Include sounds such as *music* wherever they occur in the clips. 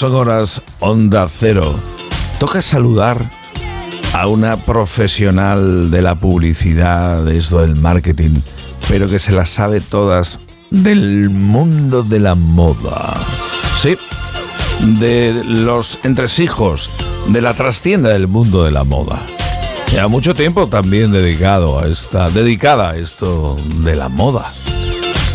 son horas Onda Cero. Toca saludar a una profesional de la publicidad, de esto del marketing, pero que se las sabe todas del mundo de la moda. Sí, de los entresijos, de la trastienda del mundo de la moda. Ya mucho tiempo también dedicado a esta, dedicada a esto de la moda.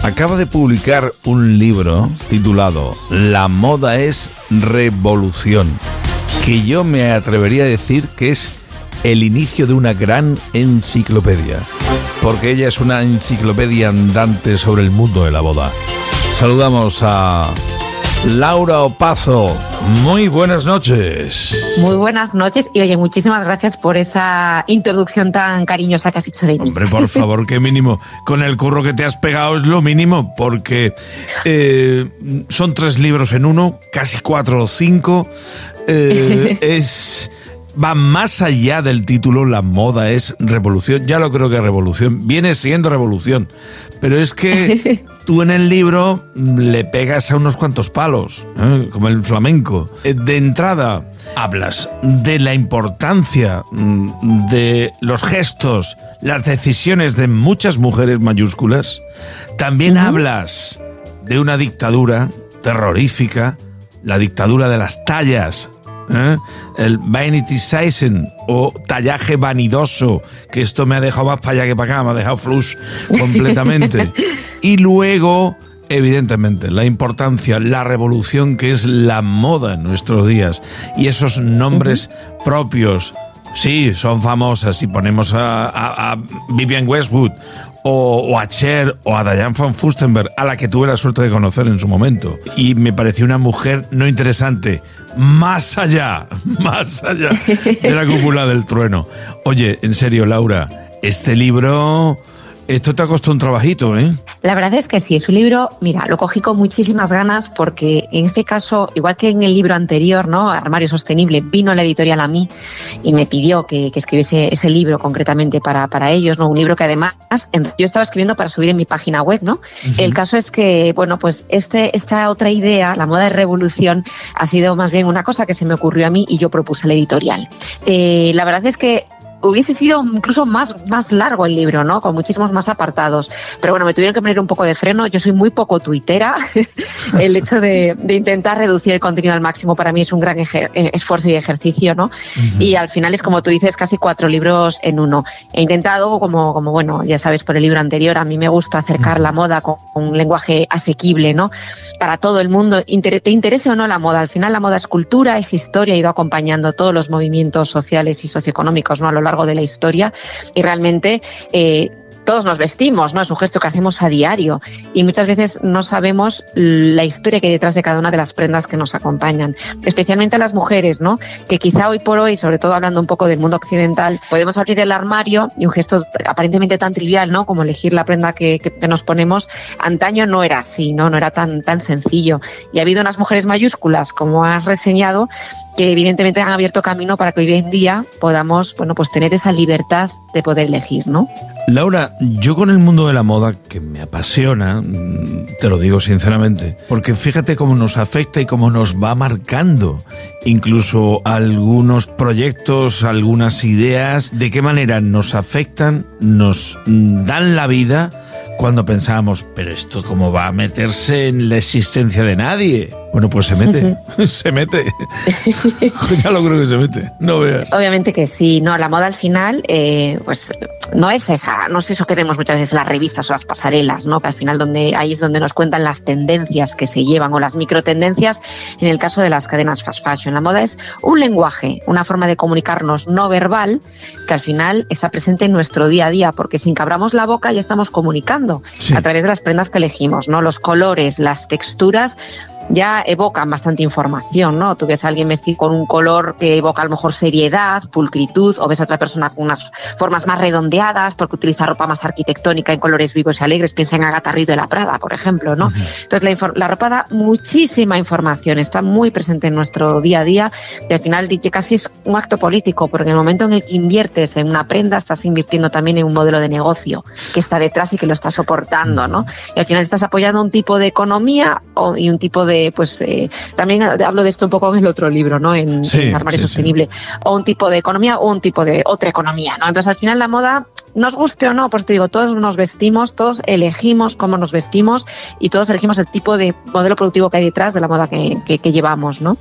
Acaba de publicar un libro titulado La moda es revolución, que yo me atrevería a decir que es el inicio de una gran enciclopedia, porque ella es una enciclopedia andante sobre el mundo de la boda. Saludamos a Laura Opazo. Muy buenas noches. Muy buenas noches y oye, muchísimas gracias por esa introducción tan cariñosa que has hecho de mí. Hombre, por *laughs* favor, qué mínimo. Con el curro que te has pegado es lo mínimo, porque eh, son tres libros en uno, casi cuatro o cinco. *laughs* Eh, es va más allá del título, la moda es revolución. Ya lo creo que revolución. Viene siendo revolución. Pero es que *laughs* tú en el libro le pegas a unos cuantos palos, ¿eh? como el flamenco. Eh, de entrada, hablas de la importancia mm, de los gestos, las decisiones de muchas mujeres mayúsculas. También hablas de una dictadura terrorífica, la dictadura de las tallas, ¿eh? el vanity sizing o tallaje vanidoso, que esto me ha dejado más para allá que para acá, me ha dejado flush completamente. *laughs* y luego, evidentemente, la importancia, la revolución que es la moda en nuestros días y esos nombres propios. Sí, son famosas. Si ponemos a, a Vivian Westwood o, a Cher o a Diane von Fustenberg, a la que tuve la suerte de conocer en su momento. Y me pareció una mujer no interesante, más allá, *laughs* más allá de la cúpula del trueno. Oye, en serio, Laura, este libro esto te ha costado un trabajito, ¿eh? La verdad es que sí, es un libro, mira, lo cogí con muchísimas ganas porque en este caso, igual que en el libro anterior, ¿no? Armario Sostenible, vino la editorial a mí y me pidió que, escribiese ese libro concretamente para, para, ellos, ¿no? Un libro que además yo estaba escribiendo para subir en mi página web, ¿no? El caso es que, bueno, pues este, esta otra idea, la moda de revolución, ha sido más bien una cosa que se me ocurrió a mí y yo propuse la editorial. Eh, la verdad es que hubiese sido incluso más, más largo el libro, ¿no? Con muchísimos más apartados. Pero bueno, me tuvieron que poner un poco de freno. Yo soy muy poco tuitera. *laughs* el hecho de, intentar reducir el contenido al máximo para mí es un gran eh, esfuerzo y ejercicio, ¿no? Y al final es como tú dices, casi cuatro libros en uno. He intentado, como, como bueno, ya sabes por el libro anterior, a mí me gusta acercar la moda con un lenguaje asequible, ¿no? Para todo el mundo, te interese o no la moda. Al final la moda es cultura, es historia, ha ido acompañando todos los movimientos sociales y socioeconómicos, ¿no? A lo largo de la historia y realmente eh, todos nos vestimos, ¿no? Es un gesto que hacemos a diario y muchas veces no sabemos la historia que hay detrás de cada una de las prendas que nos acompañan, especialmente a las mujeres, ¿no? Que quizá hoy por hoy, sobre todo hablando un poco del mundo occidental, podemos abrir el armario y un gesto aparentemente tan trivial, ¿no? Como elegir la prenda que, que, nos ponemos, antaño no era así, ¿no? No era tan, tan sencillo. Y ha habido unas mujeres mayúsculas, como has reseñado, que evidentemente han abierto camino para que hoy en día podamos, bueno, pues tener esa libertad de poder elegir, ¿no? Laura, yo con el mundo de la moda, que me apasiona, mm, te lo digo sinceramente, porque fíjate cómo nos afecta y cómo nos va marcando incluso algunos proyectos, algunas ideas, de qué manera nos afectan, nos dan la vida cuando pensábamos, pero esto cómo va a meterse en la existencia de nadie. Bueno, pues se mete, *laughs* se mete. *laughs* ya lo creo que se mete, no veas. Obviamente que sí, no, la moda al final, eh, pues no es esa, no es eso que vemos muchas veces en las revistas o las pasarelas, ¿no? Que al final donde, ahí es donde nos cuentan las tendencias que se llevan o las microtendencias en el caso de las cadenas fast fashion. La moda es un lenguaje, una forma de comunicarnos no verbal que al final está presente en nuestro día a día, porque sin que abramos la boca ya estamos comunicando a través de las prendas que elegimos, ¿no? Los colores, las texturas ya evocan bastante información, ¿no? Tú ves a alguien vestir con un color que evoca a lo mejor seriedad, pulcritud, o ves a otra persona con unas formas más redondeadas porque utiliza ropa más arquitectónica en colores vivos y alegres. Piensa en Agatha Ruiz de la Prada, por ejemplo, ¿no? Entonces la, la, ropa da muchísima información, está muy presente en nuestro día a día y al final casi es un acto político porque en el momento en el que inviertes en una prenda estás invirtiendo también en un modelo de negocio que está detrás y que lo está soportando, ¿no? Y al final estás apoyando un tipo de economía y un tipo de de, pues, eh, también hablo de esto un poco en el otro libro, ¿no? En, Armario Sostenible. O un tipo de economía o un tipo de otra economía, ¿no? Entonces, al final la moda, nos guste o no, pues te digo, todos nos vestimos, todos elegimos cómo nos vestimos y todos elegimos el tipo de modelo productivo que hay detrás de la moda que, que, llevamos, ¿no?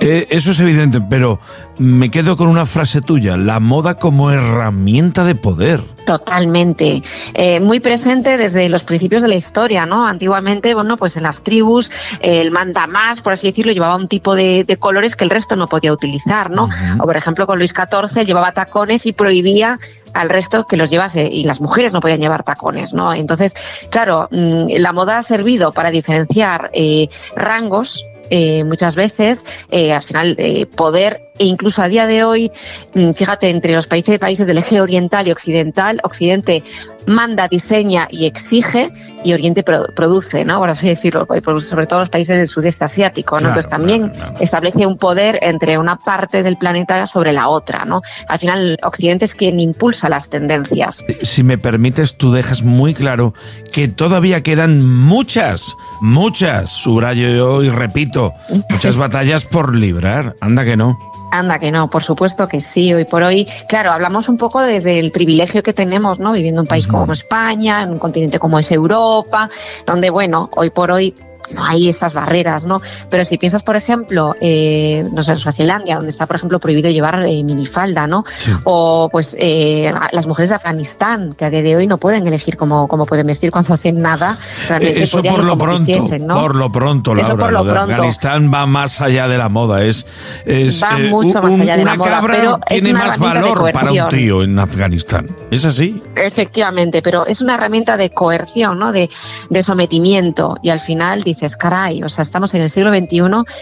Eh, eso es evidente, pero me quedo con una frase tuya, la moda como herramienta de poder. Totalmente. Eh, muy presente desde los principios de la historia, ¿no? Antiguamente, bueno, pues en las tribus, el manda más, por así decirlo, llevaba un tipo de, colores que el resto no podía utilizar, ¿no? O por ejemplo, con Luis XIV llevaba tacones y prohibía al resto que los llevase y las mujeres no podían llevar tacones, ¿no? Entonces, claro, mm, la moda ha servido para diferenciar eh, rangos eh, muchas veces, eh, al final, eh, poder, e incluso a día de hoy, mm, fíjate, entre los países, países del eje oriental y occidental, Occidente manda, diseña y exige, y Oriente produce, ¿no? Por así decirlo, sobre todo los países del sudeste asiático, ¿no? Entonces también establece un poder entre una parte del planeta sobre la otra, ¿no? Al final, Occidente es quien impulsa las tendencias. Si me permites, tú dejas muy claro que todavía quedan muchas, muchas, subrayo y repito, muchas *laughs* batallas por librar. Anda que no. Anda, que no, por supuesto que sí. Hoy por hoy, claro, hablamos un poco desde el privilegio que tenemos, ¿no? Viviendo en un país como España, en un continente como es Europa, donde, bueno, hoy por hoy hay estas barreras, ¿no? Pero si piensas, por ejemplo, eh, no sé, en Suazilandia, donde está, por ejemplo, prohibido llevar eh, minifalda, ¿no? O, pues, eh, las mujeres de Afganistán, que a día de hoy no pueden elegir cómo, cómo pueden vestir cuando hacen nada, realmente Eso por lo pronto, ¿no? por lo pronto, Laura, Eso por lo, pronto. Afganistán va más allá de la moda, es... es va mucho más allá de la moda, pero tiene más valor para un tío en Afganistán, ¿es así? Efectivamente, pero es una herramienta de coerción, ¿no? De, de sometimiento, y al final dices, caray, o sea, estamos en el siglo XXI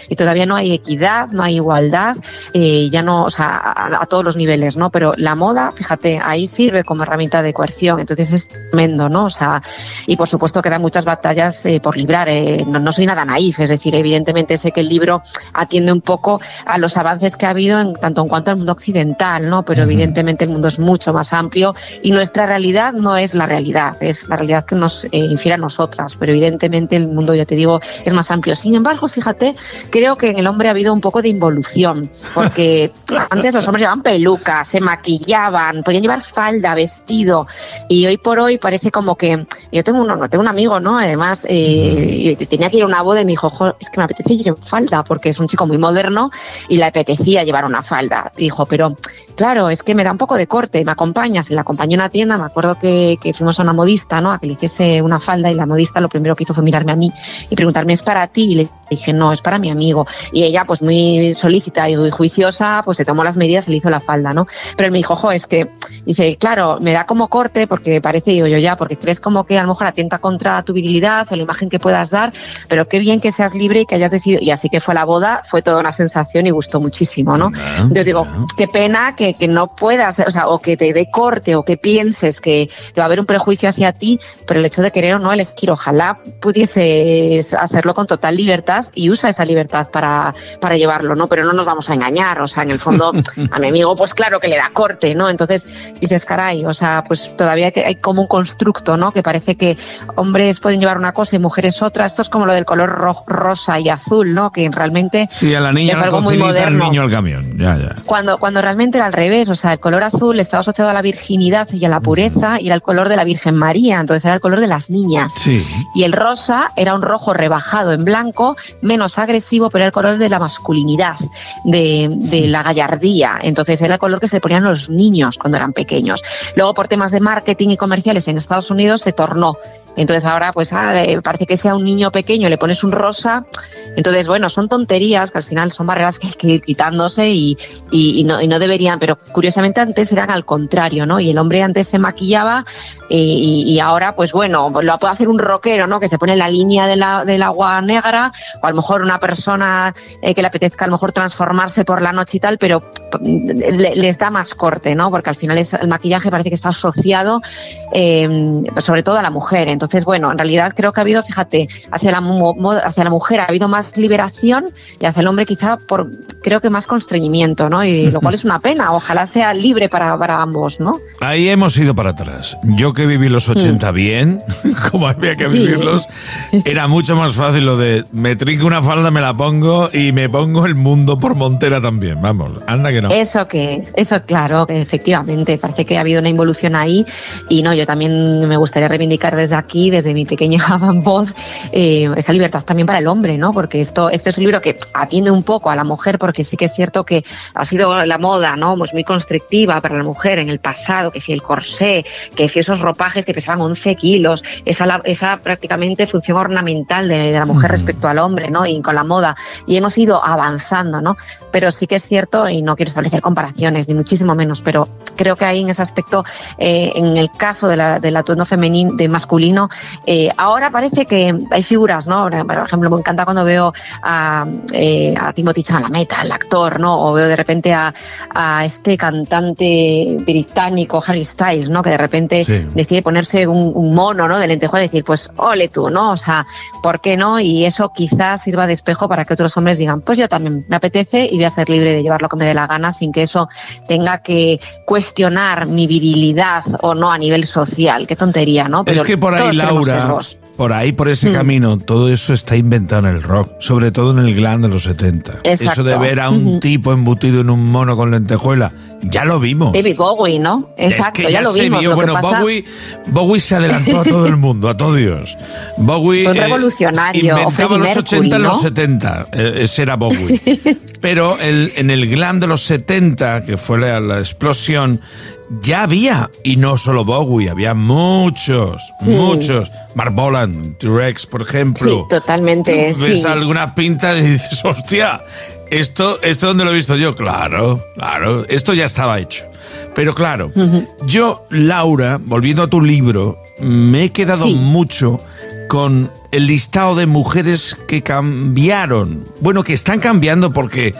y todavía no hay equidad, no hay igualdad, eh, ya no, o sea, a, todos los niveles, ¿no? Pero la moda, fíjate, ahí sirve como herramienta de coerción, entonces es tremendo, ¿no? O sea, y por supuesto quedan muchas batallas eh, por librar, eh, no, soy nada naif, es decir, evidentemente sé que el libro atiende un poco a los avances que ha habido en tanto en cuanto al mundo occidental, ¿no? Pero evidentemente el mundo es mucho más amplio y nuestra realidad no es la realidad, es la realidad que nos infiere a nosotras, pero evidentemente el mundo, ya te digo, es más amplio. Sin embargo, fíjate, creo que en el hombre ha habido un poco de involución, porque *laughs* antes los hombres llevaban pelucas, se maquillaban, podían llevar falda, vestido, y hoy por hoy parece como que yo tengo un, tengo un amigo, ¿no? Además, eh, tenía que ir a una boda y me dijo, es que me apetece ir en falda, porque es un chico muy moderno y le apetecía llevar una falda. dijo, pero claro, es que me da un poco de corte, me acompañas, y la acompañé a una tienda, me acuerdo que, que fuimos a una modista, ¿no? A que le hiciese una falda y la modista lo primero que hizo fue mirarme a mí y preguntarme, ¿es para ti? Dije, no, es para mi amigo. Y ella, pues muy solícita y juiciosa, pues se tomó las medidas y le hizo la falda, ¿no? Pero él me dijo, ojo, es que, dice, claro, me da como corte porque parece, digo yo ya, porque crees como que a lo mejor atenta contra tu virilidad o la imagen que puedas dar, pero qué bien que seas libre y que hayas decidido. Y así que fue la boda, fue toda una sensación y gustó muchísimo, ¿no? Yo digo, qué pena que, que no puedas, o sea, o que te dé corte o que pienses que, que va a haber un prejuicio hacia ti, pero el hecho de querer o no elegir, ojalá pudieses hacerlo con total libertad y usa esa libertad para, para llevarlo, ¿no? Pero no nos vamos a engañar, o sea, en el fondo *laughs* a mi amigo pues claro que le da corte, ¿no? Entonces dices, caray, o sea, pues todavía hay como un constructo, ¿no? Que parece que hombres pueden llevar una cosa y mujeres otra. Esto es como lo del color rosa y azul, ¿no? Que realmente sí, a la niña es algo muy moderno. niño al camión, ya, ya. Cuando, cuando realmente era al revés, o sea, el color azul estaba asociado a la virginidad y a la pureza y era el color de la Virgen María, entonces era el color de las niñas. Sí. Y el rosa era un rojo rebajado en blanco, menos agresivo, pero era el color de la masculinidad, de, de la gallardía. Entonces era el color que se ponían los niños cuando eran pequeños. Luego, por temas de marketing y comerciales en Estados Unidos, se tornó entonces ahora pues ah, parece que sea un niño pequeño, le pones un rosa. Entonces, bueno, son tonterías que al final son barreras que hay que ir quitándose y, y, no, y no, deberían, pero curiosamente antes eran al contrario, ¿no? Y el hombre antes se maquillaba y, y ahora, pues bueno, lo puede hacer un rockero, ¿no? Que se pone la línea del agua negra o a lo mejor una persona eh, que le apetezca a lo mejor transformarse por la noche y tal, pero mm, les da más corte, ¿no? Porque al final es, el maquillaje parece que está asociado eh, sobre todo a la mujer. Entonces, bueno, en realidad creo que ha habido, fíjate, hacia la, hacia la mujer ha habido más liberación y hacia el hombre quizá por creo que más constreñimiento, ¿no? Y lo cual es una pena. Ojalá sea libre para, para ambos, ¿no? Ahí hemos ido para atrás. Yo que viví los 80 mm. bien, *laughs* como había que vivirlos, era mucho más fácil lo de me trinco una falda, me la pongo y me pongo el mundo por montera también. Vamos, anda que no. Eso que es, eso claro, que efectivamente, parece que ha habido una involución ahí y no, yo también me gustaría reivindicar desde aquí, desde mi pequeña *laughs* voz, eh, esa libertad también para el hombre, ¿no? Porque esto, este es un libro que atiende un poco a la mujer, porque sí que es cierto que ha sido la moda, ¿no? Pues muy constrictiva para la mujer en el pasado, que si el corsé, que si esos ropajes que pesaban 11 kilos, esa, esa prácticamente función ornamental de, la mujer respecto al hombre, ¿no? Y con la moda. Y hemos ido avanzando, ¿no? Pero sí que es cierto, y no quiero establecer comparaciones, ni muchísimo menos, pero creo que ahí en ese aspecto, eh, en el caso de la, del atuendo femenino, de masculino, eh, ahora parece que hay figuras, ¿no? Por ejemplo, me encanta cuando veo a, eh, a Timothy Chalamet, el actor, ¿no? O veo de repente a, a este cantante británico, Harry Styles, ¿no? Que de repente decide ponerse un, mono, ¿no? De lentejuela y decir, pues, ole tú, ¿no? O sea, ¿por qué no? Y eso quizás sirva de espejo para que otros hombres digan, pues yo también me apetece y voy a ser libre de llevar lo que me dé la gana sin que eso tenga que cuestionar mi virilidad o no a nivel social. Qué tontería, ¿no? Pero es que por ahí, Laura, por ahí, por ese mm. camino, todo eso está inventado en el rock, sobre todo en el glam de los 70. Eso de ver a un tipo embutido en un mono con lentejuela, ya lo vimos. David Bowie, ¿no? Exacto, ya, lo vimos. bueno, Bowie, Bowie, se adelantó a todo el mundo, a todos Dios. Bowie. Fue eh, revolucionario. inventaba los 80 los 70. Eh, ese era Bowie. Pero el, en el glam de los 70, que fue la, la explosión, ya había, y no solo Bowie, había muchos, muchos. Mark Boland, T-Rex, por ejemplo. Sí, totalmente. Ves alguna pinta y dices, hostia, esto, ¿esto dónde lo he visto yo? Claro, claro, esto ya estaba hecho. Pero claro, yo, Laura, volviendo a tu libro, me he quedado mucho con el listado de mujeres que cambiaron. Bueno, que están cambiando porque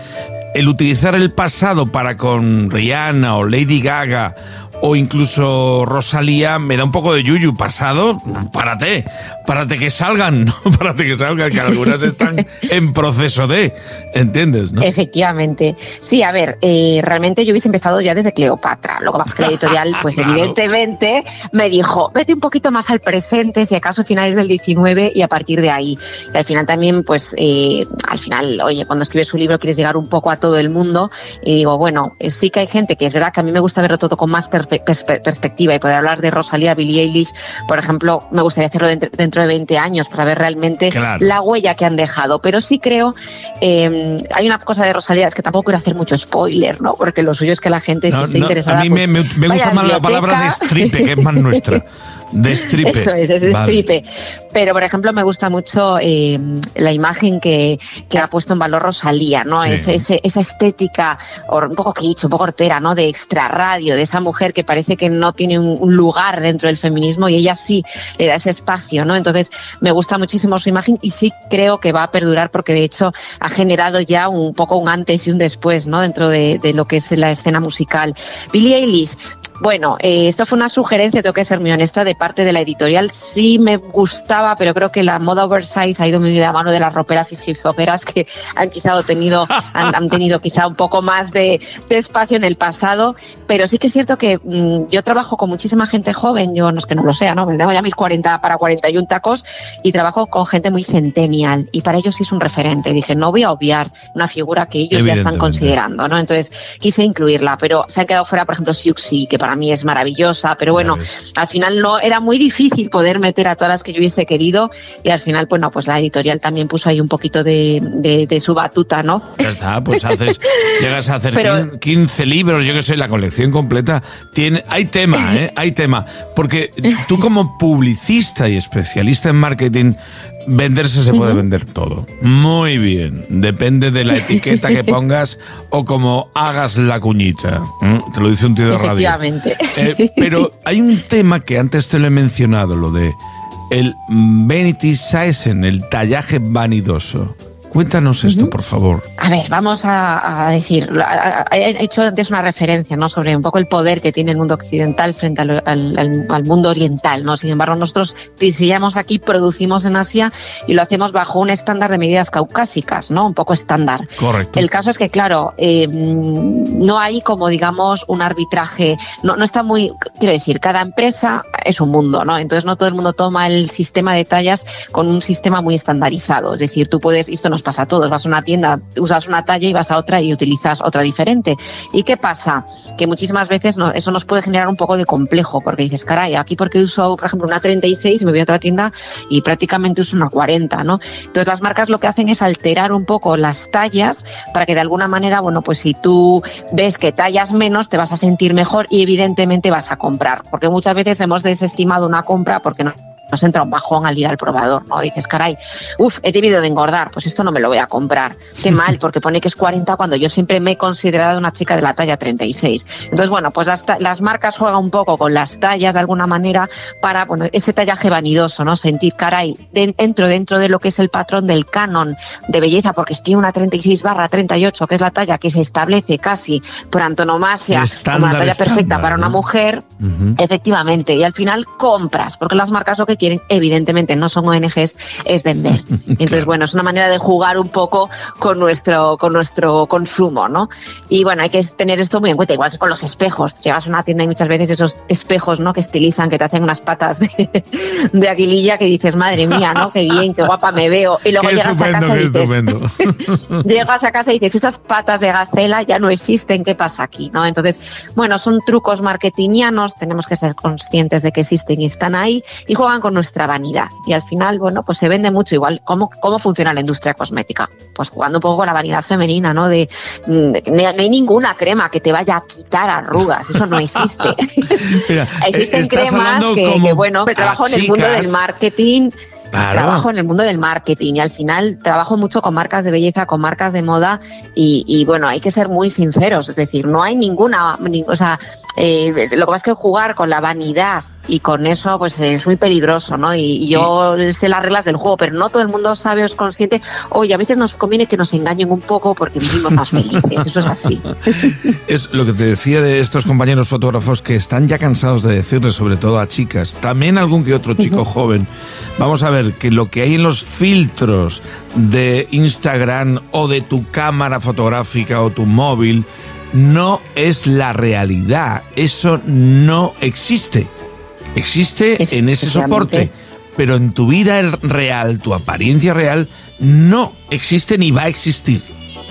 el utilizar el pasado para con Rihanna o Lady Gaga o incluso Rosalía me da un poco de yuyu. Pasado, párate, párate que salgan, ¿no? *laughs* párate que salgan, que algunas *laughs* están en proceso de, ¿entiendes? Efectivamente. Sí, a ver, eh, realmente yo hubiese empezado ya desde Cleopatra. Que pasa que la *laughs* editorial, pues evidentemente, me dijo, vete un poquito más al presente, si acaso finales del 19 y a partir de ahí. Y al final también, pues, eh, al final, oye, cuando escribes un libro quieres llegar un poco a todo el mundo y digo, bueno, eh, sí que hay gente que es verdad que a mí me gusta verlo todo con más perspectiva perspectiva y poder hablar de Rosalía, Billie Eilish, por ejemplo, me gustaría hacerlo dentro de 20 años para ver realmente la huella que han dejado. Pero sí creo, eh, hay una cosa de Rosalía, es que tampoco quiero hacer mucho spoiler, ¿no? Porque lo suyo es que la gente si esté interesada. A mí me, pues, gusta más la palabra de stripe, que es más nuestra. *laughs* Destripe. Eso es, es destripe. Pero, por ejemplo, me gusta mucho eh, la imagen que, que, ha puesto en valor Rosalía, ¿no? esa estética, un poco kitsch, un poco hortera, ¿no? De extra radio, de esa mujer que parece que no tiene un, lugar dentro del feminismo y ella sí le da ese espacio, ¿no? Entonces, me gusta muchísimo su imagen y sí creo que va a perdurar porque, de hecho, ha generado ya un poco un antes y un después, ¿no? Dentro de, de lo que es la escena musical. Billie Eilish, bueno, eh, esto fue una sugerencia, tengo que ser muy honesta, de parte de la editorial. Sí me gustaba, pero creo que la moda oversize ha ido muy de la mano de las roperas y hip hoperas que han quizá tenido, *laughs* han, tenido quizá un poco más de, espacio en el pasado. Pero sí que es cierto que mm, yo trabajo con muchísima gente joven, yo no es que no lo sea, ¿no? Me tengo ya mis 40 para 41 tacos y trabajo con gente muy centennial y para ellos sí es un referente. Dije, no voy a obviar una figura que ellos ya están considerando, ¿no? Entonces quise incluirla, pero se han quedado fuera, por ejemplo, Siuxi, que para mí es maravillosa, pero bueno, al final no era muy difícil poder meter a todas las que yo hubiese querido y al final, bueno, pues la editorial también puso ahí un poquito de, de, su batuta, ¿no? Ya está, pues haces, *laughs* llegas a hacer 15 libros, yo que sé, la colección completa. Tiene, hay tema, *laughs* ¿eh? Hay tema. Porque tú como publicista y especialista en marketing, Venderse se puede vender todo. Muy bien. Depende de la etiqueta que *laughs* pongas o como hagas la cuñita. Te lo dice un tío de radio. Eh, pero hay un tema que antes te lo he mencionado, lo de el vanity size, el tallaje vanidoso. Cuéntanos esto, por favor. A ver, vamos a, decir, he hecho antes una referencia ¿no? sobre un poco el poder que tiene el mundo occidental frente al, mundo oriental. ¿no? Sin embargo, nosotros diseñamos aquí, producimos en Asia y lo hacemos bajo un estándar de medidas caucásicas, ¿no? un poco estándar. Correcto. El caso es que, claro, eh, no hay como, digamos, un arbitraje, no, no está muy, quiero decir, cada empresa es un mundo, ¿no? Entonces no todo el mundo toma el sistema de tallas con un sistema muy estandarizado. Es decir, tú puedes, esto nos pasa a todos, vas a una tienda, usas una talla y vas a otra y utilizas otra diferente. ¿Y qué pasa? Que muchísimas veces eso nos puede generar un poco de complejo, porque dices, caray, aquí porque uso, por ejemplo, una 36, me voy a otra tienda y prácticamente uso una 40, ¿no? Entonces las marcas lo que hacen es alterar un poco las tallas para que de alguna manera, bueno, pues si tú ves que tallas menos, te vas a sentir mejor y evidentemente vas a comprar, porque muchas veces hemos desestimado una compra porque no nos entra un bajón al ir al probador, ¿no? Dices, caray, uff, he debido de engordar, pues esto no me lo voy a comprar. Qué *laughs* mal, porque pone que es 40 cuando yo siempre me he considerado una chica de la talla 36. Entonces, bueno, pues las, las marcas juegan un poco con las tallas de alguna manera para, bueno, ese tallaje vanidoso, ¿no? Sentir, caray, entro dentro de lo que es el patrón del canon de belleza, porque estoy una 36 barra 38, que es la talla que se establece casi por antonomasia como la talla perfecta para una mujer, efectivamente, y al final compras, porque las marcas lo que quieren, evidentemente no son ONGs, es vender. *laughs* Entonces, bueno, es una manera de jugar un poco con nuestro, con nuestro consumo, ¿no? Y bueno, hay que tener esto muy en cuenta, igual que con los espejos. Llegas a una tienda y muchas veces esos espejos, ¿no? Que estilizan, que te hacen unas patas de, *laughs* de aguililla que dices, madre mía, ¿no? Qué bien, qué guapa me veo. Y luego llegas a casa y dices, *laughs* llegas a casa y dices, esas patas de gacela ya no existen, ¿qué pasa aquí? ¿no? Entonces, bueno, son trucos marketingianos, tenemos que ser conscientes de que existen y están ahí y juegan con nuestra vanidad. Y al final, bueno, pues se vende mucho igual. ¿Cómo, cómo funciona la industria cosmética? Pues jugando un poco con la vanidad femenina, ¿no? De, no hay ninguna crema que te vaya a quitar arrugas, eso no existe. *laughs* Existen cremas que, bueno, que trabajo en el mundo del marketing Trabajo en el mundo del marketing y al final trabajo mucho con marcas de belleza, con marcas de moda y, bueno, hay que ser muy sinceros, es decir, no hay ninguna, o sea, eh, lo que pasa es que jugar con la vanidad y con eso pues es muy peligroso, ¿no? Y, yo sé las reglas del juego, pero no todo el mundo sabe o es consciente. Oye, a veces nos conviene que nos engañen un poco porque vivimos más felices, eso es así. *laughs* Es lo que te decía de estos compañeros fotógrafos que están ya cansados de decirle, sobre todo a chicas, también algún que otro chico joven. Vamos a ver que lo que hay en los filtros de Instagram o de tu cámara fotográfica o tu móvil no es la realidad. Eso no existe. Existe en ese soporte, pero en tu vida real, tu apariencia real, no existe ni va a existir.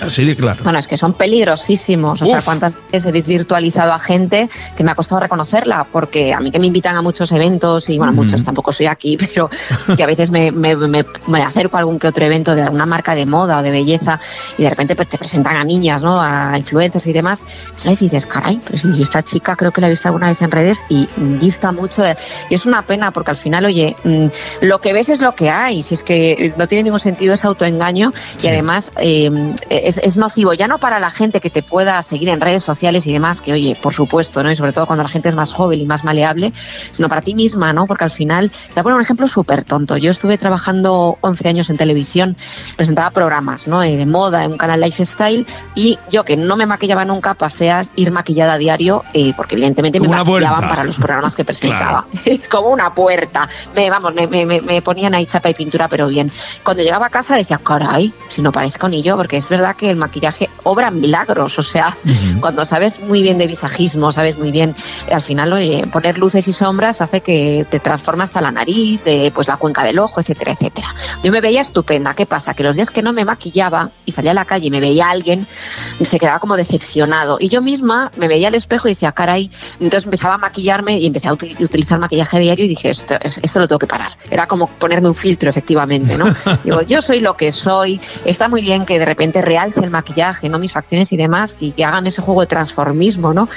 Así de claro. Bueno, es que son peligrosísimos. O sea, cuántas veces he desvirtualizado a gente que me ha costado reconocerla, porque a mí que me invitan a muchos eventos, y bueno, muchos tampoco soy aquí, *laughs* pero que a veces me, me, me, acerco a algún que otro evento de alguna marca de moda o de belleza, y de repente pues, te presentan a niñas, ¿no? A influencers y demás, ¿sabes? Y dices, caray, pero si esta chica creo que la he visto alguna vez en redes y dista mucho de... Y es una pena, porque al final, oye, mm, lo que ves es lo que hay, si es que no tiene ningún sentido ese autoengaño, y además eh, es, nocivo, ya no para la gente que te pueda seguir en redes sociales y demás, que oye, por supuesto, ¿no? Y sobre todo cuando la gente es más joven y más maleable, sino para ti misma, ¿no? Porque al final, te voy a poner un ejemplo súper tonto. Yo estuve trabajando 11 años en televisión, presentaba programas, ¿no? Eh, de moda, en un canal lifestyle, y yo que no me maquillaba nunca, pasé a ir maquillada a diario, eh, porque evidentemente me maquillaban para los programas que *laughs* presentaba. *laughs* Como una puerta. Me, vamos, me, me, me, ponían ahí chapa y pintura, pero bien. Cuando llegaba a casa decía, caray, si no parezco ni yo, porque es verdad que el maquillaje obra milagros. O sea, cuando sabes muy bien de visajismo, sabes muy bien, al final poner luces y sombras hace que te transforma hasta la nariz, de, pues la cuenca del ojo, etcétera, etcétera. Yo me veía estupenda. ¿Qué pasa? Que los días que no me maquillaba y salía a la calle y me veía a alguien, se quedaba como decepcionado. Y yo misma me veía al espejo y decía, caray, entonces empezaba a maquillarme y empecé a utilizar maquillaje diario y dije, esto, esto lo tengo que parar. Era como ponerme un filtro, efectivamente, ¿no? *laughs* Digo, yo soy lo que soy, está muy bien que de repente real el maquillaje, ¿no? Mis facciones y demás, y que hagan ese juego de transformismo, ¿no?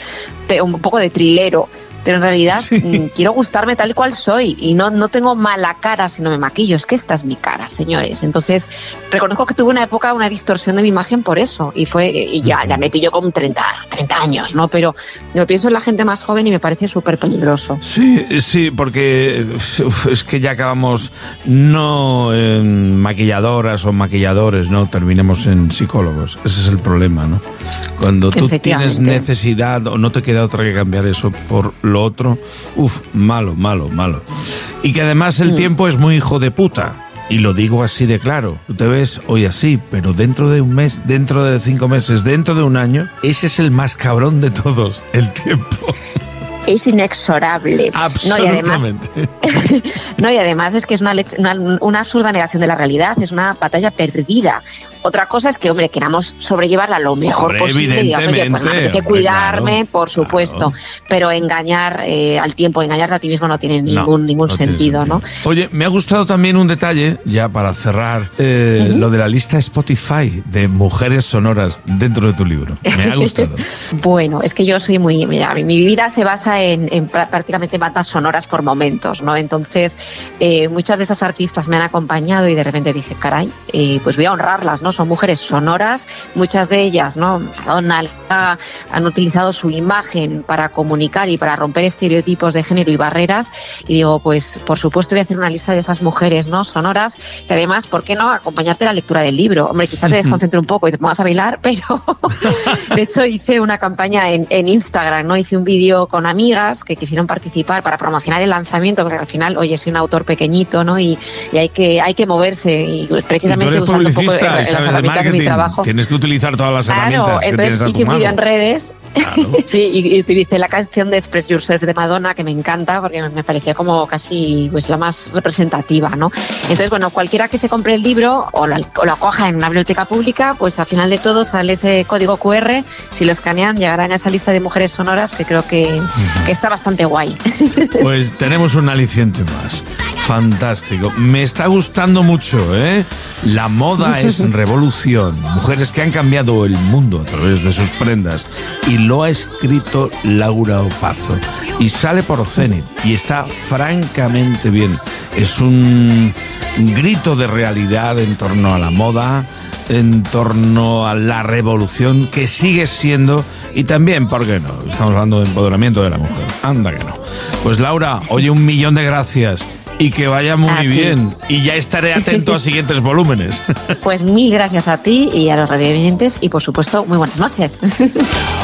Un poco de trilero, pero en realidad mm, quiero gustarme tal cual soy y no, no tengo mala cara si no me maquillo, es que esta es mi cara, señores. Entonces, reconozco que tuve una época, una distorsión de mi imagen por eso y fue, y ya, ya me pillo con 30, 30 años, ¿no? Pero lo pienso en la gente más joven y me parece súper peligroso. Sí, sí, porque es que ya acabamos no en maquilladoras o maquilladores, ¿no? Terminemos en psicólogos. Ese es el problema, ¿no? Cuando tú tienes necesidad o no te queda otra que cambiar eso por lo otro, uff, malo, malo, malo. Y que además el mm. tiempo es muy hijo de puta. Y lo digo así de claro. Tú te ves hoy así, pero dentro de un mes, dentro de cinco meses, dentro de un año, ese es el más cabrón de todos, el tiempo *laughs* es inexorable. No, y además, *laughs* no, y además es que es una, una, una, absurda negación de la realidad, es una batalla perdida. Otra cosa es que, hombre, queramos sobrellevarla lo mejor posible. Digamos, pues, hay que cuidarme, por supuesto, pero engañar eh, al tiempo, engañarte a ti mismo no tiene ningún, ningún sentido, ¿no? Oye, me ha gustado también un detalle, ya para cerrar, eh, lo de la lista Spotify de mujeres sonoras dentro de tu libro. Me ha gustado. *laughs* bueno, es que yo soy muy. Mira, mi vida se basa en, en prácticamente bandas sonoras por momentos, ¿no? Entonces, eh, muchas de esas artistas me han acompañado y de repente dije, caray, pues voy a honrarlas, ¿no? Son mujeres sonoras, muchas de ellas, ¿no? Madonna han utilizado su imagen para comunicar y para romper estereotipos de género y barreras. Y digo, pues por supuesto voy a hacer una lista de esas mujeres, ¿no? Sonoras, que además, ¿por qué no acompañarte a la lectura del libro? Hombre, quizás te desconcentre un poco y te pongas a bailar, pero *laughs* de hecho hice una campaña en, Instagram, ¿no? Hice un vídeo con amigas que quisieron participar para promocionar el lanzamiento, porque al final, oye, soy un autor pequeñito, ¿no? Y, hay que hay que moverse y precisamente usando un poco Tienes que utilizar todas las herramientas. que tienes hice un vídeo en redes. *laughs* sí, y, utilicé la canción de Express Yourself de Madonna, que me encanta, porque me parecía como casi pues la más representativa, ¿no? Entonces, bueno, cualquiera que se compre el libro o lo, acoja en una biblioteca pública, pues al final de todo sale ese código QR. Si lo escanean, llegarán a esa lista de mujeres sonoras que creo que, que está bastante guay. *laughs* Pues tenemos un aliciente más. Fantástico. Me está gustando mucho, ¿eh? La moda *laughs* es revolución. Mujeres que han cambiado el mundo a través de sus prendas. Y lo ha escrito Laura Opazo. Y sale por Zenit. Y está francamente bien. Es un grito de realidad en torno a la moda en torno a la revolución que sigue siendo y también, ¿por qué no? Estamos hablando de empoderamiento de la mujer. Anda que no. Pues Laura, oye, un millón de gracias y que vaya muy bien. Y ya estaré atento a *laughs* siguientes volúmenes. Pues mil gracias a ti y a los radiovidentes y por supuesto muy buenas noches. *laughs*